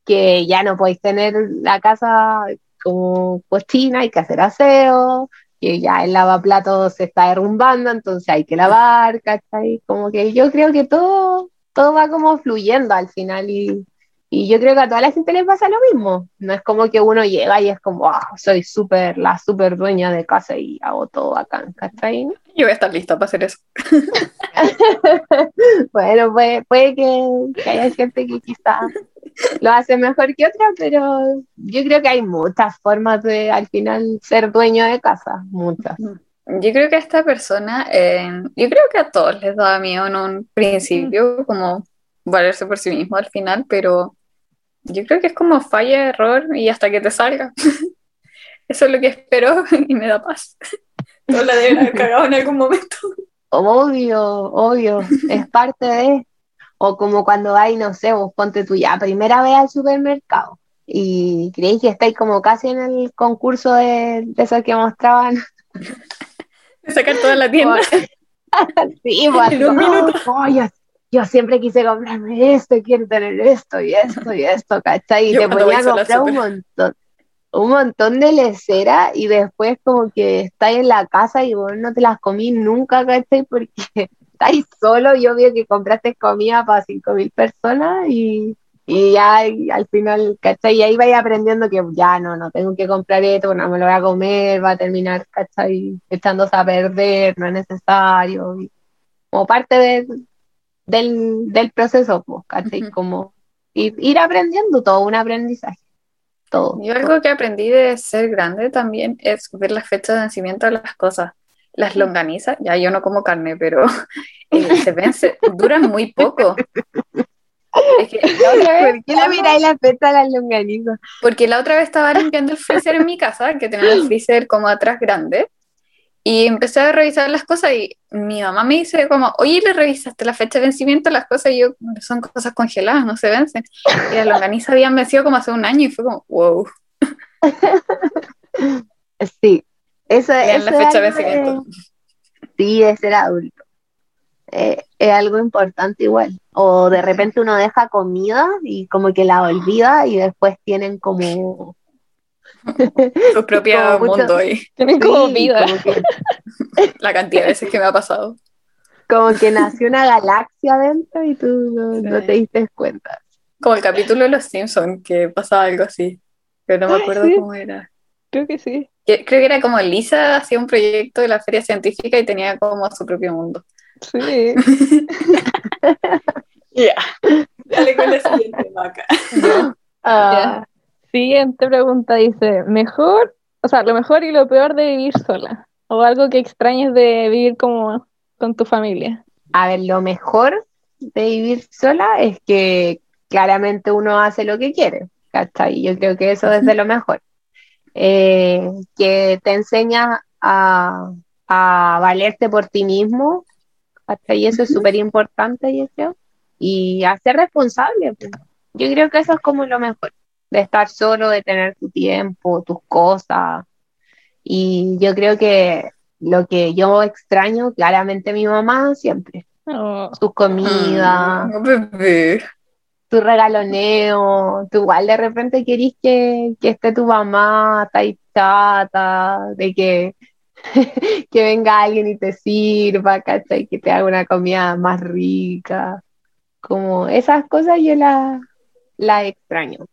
Que ya no podéis tener la casa como cochina, hay que hacer aseo, que ya el lavaplatos se está derrumbando, entonces hay que lavar, ¿cachai? Como que yo creo que todo, todo va como fluyendo al final y, y yo creo que a toda la gente les pasa lo mismo. No es como que uno llega y es como, ah, soy súper, la súper dueña de casa y hago todo acá, ¿cachai? Yo voy a estar lista para hacer eso. Bueno, puede, puede que, que haya gente que quizá lo hace mejor que otra, pero yo creo que hay muchas formas de al final ser dueño de casa, muchas. Yo creo que a esta persona, eh, yo creo que a todos les daba miedo en un principio, como valerse por sí mismo al final, pero yo creo que es como falla, error y hasta que te salga. Eso es lo que espero y me da paz. No la deben haber cagado en algún momento. Obvio, obvio, es parte de, o como cuando vais, no sé, vos ponte tú ya primera vez al supermercado y creéis que estáis como casi en el concurso de, de esos que mostraban. Sacar toda la tienda. Sí, pues, En un minuto. oh, yo siempre quise comprarme esto, quiero tener esto y esto y esto, ¿cachai? Y Yo te ponía a comprar un montón, un montón de lecera y después como que estáis en la casa y vos no te las comí nunca, ¿cachai? Porque estáis solo y obvio que compraste comida para cinco mil personas y, y ya y al final, ¿cachai? Y ahí vais aprendiendo que ya no, no tengo que comprar esto, no me lo voy a comer, va a terminar, ¿cachai? Echándose a perder, no es necesario. y como parte de- del, del proceso, ¿cachai? Ujú. Como ir, ir aprendiendo todo, un aprendizaje. Todo. Yo algo que aprendí de ser grande también es ver las fechas de vencimiento de las cosas. Las longanizas, ya yo no como carne, pero eh, se vence, duran muy poco. Es que la otra vez ¿Por qué le miráis la fecha a las longanizas? Porque la otra vez estaba limpiando el freezer en mi casa, que tenía el freezer como atrás grande, y empecé a revisar las cosas y mi mamá me dice como, oye, ¿le revisaste la fecha de vencimiento las cosas? Y yo, son cosas congeladas, no se vencen. Y las longanizas habían vencido como hace un año y fue como, wow. Sí, eso, Vean la fecha de es vencimiento. Sí, es ser adulto. Eh, es algo importante igual. O de repente uno deja comida y como que la olvida y después tienen como... Su propio Como mucho- mundo ahí. Tienen como Sí, vida. como que, La cantidad de veces que me ha pasado. como que nació una galaxia adentro y tú no, te diste cuenta. como el capítulo de Los Simpsons, que pasaba algo así, pero no me acuerdo cómo era. Creo que sí. Creo que era como Lisa hacía un proyecto de la feria científica y tenía como su propio mundo. Sí. Ya. Dale con la siguiente, Maca. Ah. Siguiente pregunta dice, mejor, o sea, lo mejor y lo peor de vivir sola, o algo que extrañes de vivir como con tu familia. A ver, lo mejor de vivir sola es que claramente uno hace lo que quiere, ¿cachai? Yo creo que eso es de lo mejor. Eh, que te enseña a, a, valerte por ti mismo, ¿cachai? Y eso es súper importante, yo creo. Y a ser responsable. Pues. Yo creo que eso es como lo mejor, de estar solo, de tener tu tiempo, tus cosas. Y yo creo que lo que yo extraño, claramente mi mamá siempre. Oh. Sus comidas. Oh, tu regaloneo, tú igual de repente querís que, esté tu mamá, está chata, de que, que venga alguien y te sirva, ¿cachai? Que te haga una comida más rica. Como esas cosas yo las la extraño.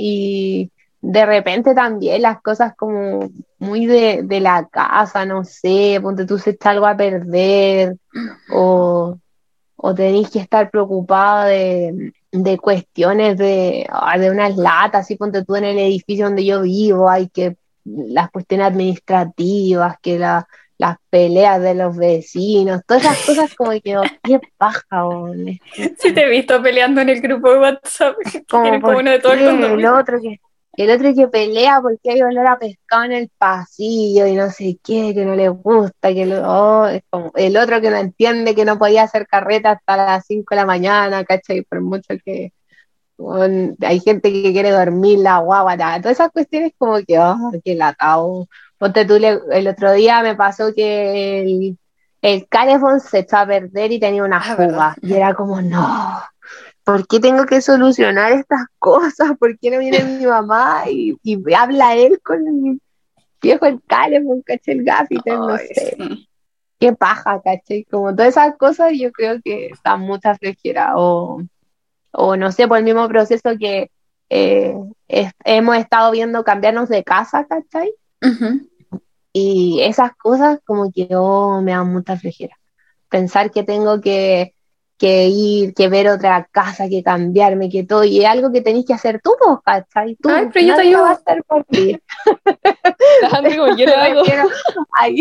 Y de repente también las cosas como muy de, de la casa, no sé, ponte tú se está algo a perder o, o tenéis que estar preocupada de, de cuestiones de, ah, de unas latas, así ponte tú en el edificio donde yo vivo, hay que las cuestiones administrativas, que la, las peleas de los vecinos, todas esas cosas como que, oh, qué paja, Si te he visto peleando en el grupo de WhatsApp, como, uno de todo el, otro que el otro que pelea porque hay olor a pescado en el pasillo y no sé qué, que no le gusta, que oh, el otro que no entiende que no podía hacer carreta hasta las 5 de la mañana, ¿cachai? Por mucho que hay gente que quiere dormir, la guagua, todas esas cuestiones como que, oh, qué latado. Ponte tú, el otro día me pasó que el, el se echó a perder y tenía una ah, fuga, y era como, no, ¿por qué tengo que solucionar estas cosas? ¿Por qué no viene mi mamá y, habla él con el viejo el Calefón, caché el gaffiter, no sé. Qué paja, caché. Como todas esas cosas yo creo que están mucha flejera. O, o no sé, por el mismo proceso que eh, hemos estado viendo cambiarnos de casa, ¿cachai? Y esas cosas como que oh, me dan mucha flejera. Pensar que tengo que que ir, que ver otra casa, que cambiarme, que todo, y es algo que tenéis que hacer tú, pues, ¿cachai? Tú, Ay, pero yo te ayudo. a hacer por ti.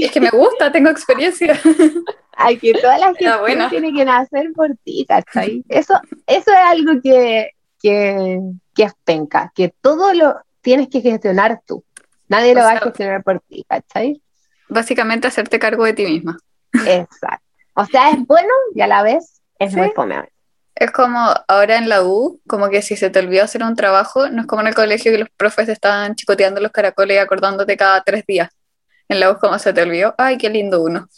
es que me gusta, tengo experiencia. Ay, que toda la gente tiene que nacer por ti, ¿cachai? Eso, eso es algo que, que, que es penca, que todo lo tienes que gestionar tú. Nadie lo va a gestionar por ti, ¿cachai? Básicamente hacerte cargo de ti misma. Exacto. O sea, es bueno y a la vez es muy fome. Es como ahora en la U, como que si se te olvidó hacer un trabajo, no es como en el colegio que los profes estaban chicoteando los caracoles y acordándote cada tres días. En la U, como se te olvidó, ay, qué lindo uno.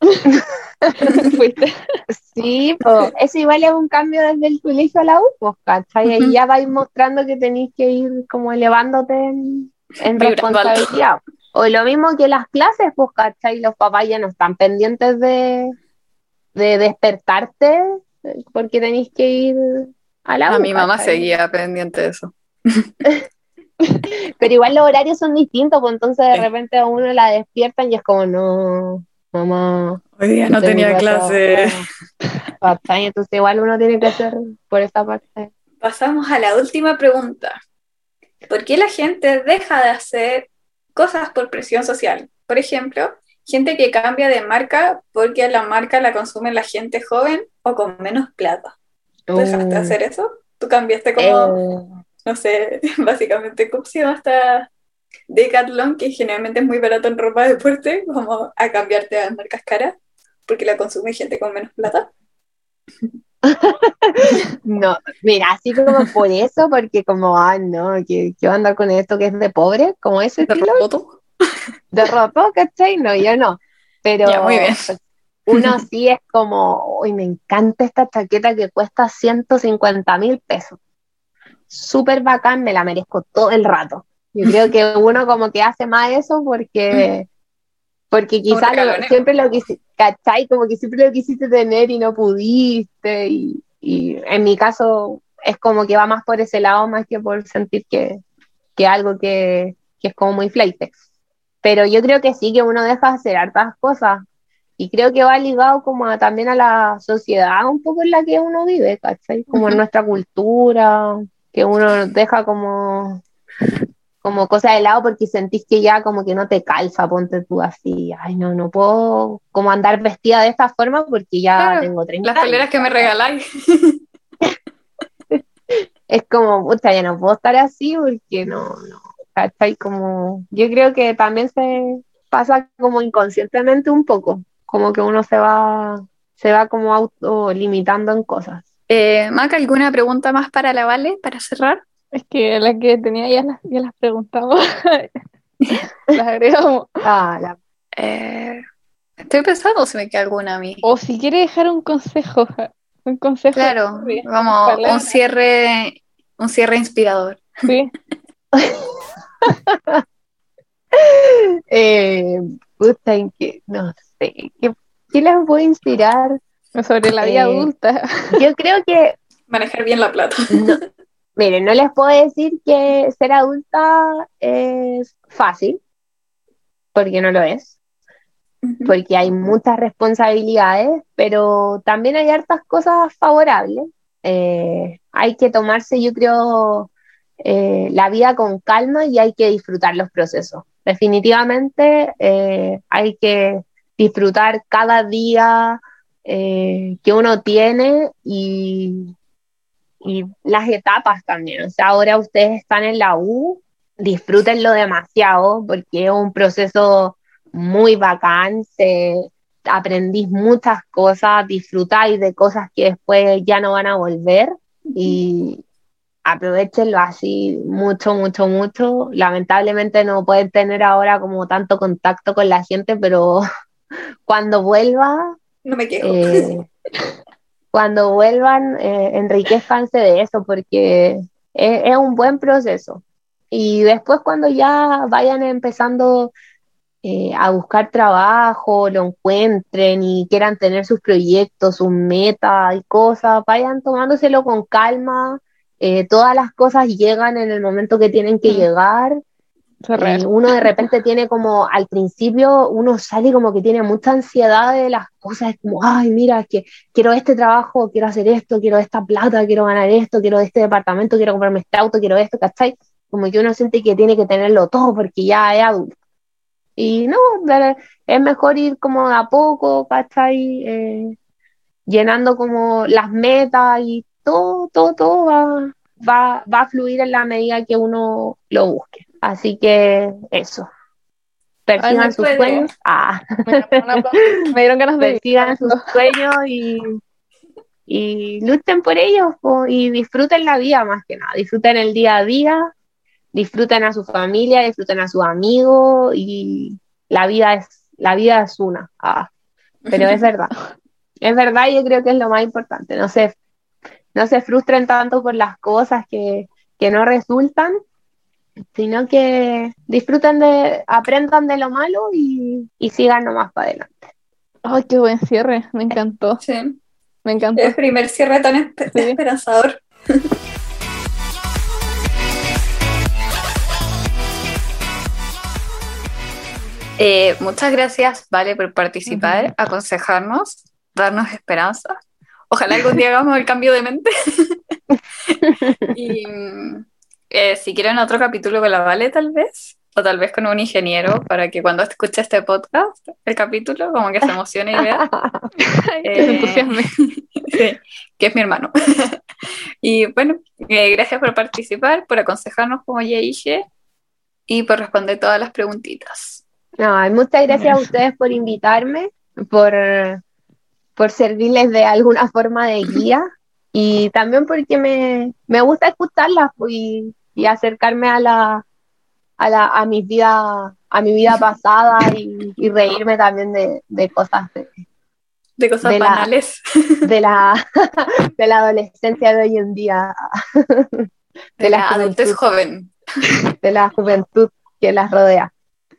sí, pues eso igual es un cambio desde el colegio a la U, pues, ¿cachai? Y ya vais mostrando que tenéis que ir como elevándote en, responsabilidad. O lo mismo que las clases, pues, ¿cachai? Los papás ya no están pendientes de, de despertarte porque tenéis que ir a la A mi mamá seguía pendiente de eso. Pero igual los horarios son distintos, pues entonces de repente a uno la despiertan y es como, no, mamá. Hoy día no tenía clase. Entonces igual uno tiene que hacer por esta parte. Pasamos a la última pregunta. ¿Por qué la gente deja de hacer cosas por presión social? Por ejemplo, gente que cambia de marca porque la marca la consume la gente joven o con menos plata. ¿Tú dejaste de oh. hacer eso? ¿Tú cambiaste como, eh. no sé, básicamente, ¿cómo se llama esta Decathlon, que generalmente es muy barato en ropa de deporte, como a cambiarte a marcas caras porque la consume gente con menos plata? no, mira, así como por eso, porque como, ah, no, que, que andar con esto que es de pobre, como ese estilo de ropa, ¿cachai? No, yo no. Pero uno sí es como, uy, me encanta esta chaqueta que cuesta 150 mil pesos. Súper bacán, me la merezco todo el rato. Yo creo que uno como que hace más eso porque, porque quizás siempre lo quisiste, ¿cachai? Como que siempre lo quisiste tener y no pudiste. Y, y en mi caso, es como que va más por ese lado más que por sentir que, que algo que, que es como muy fleite. Pero yo creo que sí, que uno deja de hacer hartas cosas y creo que va ligado como también a la sociedad un poco en la que uno vive, ¿cachai? Como en nuestra cultura, que uno deja como, como cosas de lado porque sentís que ya como que no te calza, ponte tú así, ay no, no puedo como andar vestida de esta forma porque ya tengo 30 Las poleras que me regaláis. es como, puta, ya no puedo estar así porque no, no, ¿cachai? Como, yo creo que también se pasa como inconscientemente un poco como que uno se va, se va como autolimitando en cosas. Eh, Maca, ¿alguna pregunta más para la Vale, para cerrar? Es que la que tenía ya las, ya las preguntamos. las agregamos. Ah, eh, estoy pensando si me queda alguna a mí. O si quiere dejar un consejo. Un consejo. Claro, vamos, un cierre, un cierre inspirador. Sí. eh, que, no sé, ¿qué, les puede inspirar? Sobre la vida eh, adulta. Yo creo que... Manejar bien la plata. No, miren, no les puedo decir que ser adulta es fácil, porque no lo es, porque hay muchas responsabilidades, pero también hay hartas cosas favorables. Eh, hay que tomarse, yo creo, eh, la vida con calma y hay que disfrutar los procesos definitivamente eh, hay que disfrutar cada día que uno tiene y, y, las etapas también. O sea, ahora ustedes están en la U, disfrútenlo demasiado porque es un proceso muy bacán, aprendís muchas cosas, disfrutáis de cosas que después ya no van a volver y, aprovechenlo así mucho, mucho, mucho. Lamentablemente no pueden tener ahora como tanto contacto con la gente, pero cuando vuelva... No me quejo. Eh, cuando vuelvan, eh, enriquezcanse de eso, porque es, un buen proceso. Y después cuando ya vayan empezando eh, a buscar trabajo, lo encuentren y quieran tener sus proyectos, sus metas y cosas, vayan tomándoselo con calma, eh, todas las cosas llegan en el momento que tienen que llegar. Y uno de repente tiene como, al principio, uno sale como que tiene mucha ansiedad de las cosas, es como, ay, mira, que quiero este trabajo, quiero hacer esto, quiero esta plata, quiero ganar esto, quiero este departamento, quiero comprarme este auto, quiero esto, ¿cachai? Como que uno siente que tiene que tenerlo todo porque ya es adulto. Y no, es mejor ir como a poco, ¿cachai? Eh, llenando como las metas y todo, todo, todo va, va, va a fluir en la medida que uno lo busque. Así que eso. Persigan sus sueños. Ah. Me dieron ganas de Persigan sus sueños y, y luchen por ellos y disfruten la vida más que nada. Disfruten el día a día, disfruten a su familia, disfruten a sus amigos y la vida es, la vida es una. Ah. Pero es verdad. Es verdad, yo creo que es lo más importante. No se no se frustren tanto por las cosas que, no resultan, sino que disfruten de, aprendan de lo malo y, sigan nomás para adelante. Ay, qué buen cierre, me encantó. Sí. Me encantó. El primer cierre tan esperanzador. Eh, muchas gracias, Vale, por participar, aconsejarnos, darnos esperanza Ojalá algún día hagamos el cambio de mente. y eh, si quieren otro capítulo con la Vale, tal vez, o tal vez con un ingeniero, para que cuando escuche este podcast, el capítulo, como que se emocione y vea. eh, sí, que es mi hermano. y bueno, eh, gracias por participar, por aconsejarnos, como ya dije, y por responder todas las preguntitas. No, muchas gracias a ustedes por invitarme, por por servirles de alguna forma de guía y también porque me, me gusta escucharlas pues, y, y, acercarme a la a, la, a mi vida a mi vida pasada y, y reírme también de, de cosas de, de cosas banales. de la de la adolescencia de hoy en día. De, la, adultez joven. De la juventud que las rodea.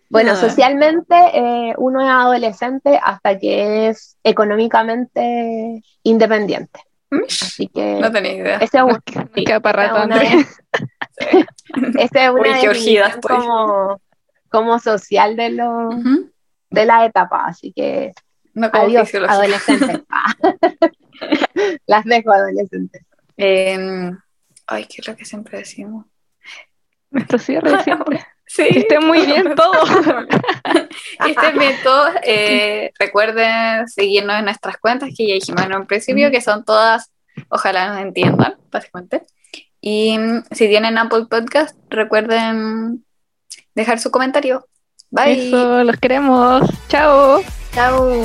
Bueno, socialmente eh, uno es adolescente hasta que es económicamente independiente. Así que No tenía idea. esa es, un- Me queda para rato, una Andrés. esa es una definición como, como social de, los Ujú. de la etapa. Así que No como adiós, adolescentes. Las dejo adolescentes. Em, ay, ¿qué es lo que siempre decimos? Nuestro cierre siempre. Sí. Que estén muy bien estén bien todos. Eh, recuerden seguirnos en nuestras cuentas que ya dijimos en un principio, que son todas, ojalá nos entiendan, básicamente. Y mm, si tienen Apple Podcast, recuerden dejar su comentario. Bye. Eso, los queremos. Chao. Chao.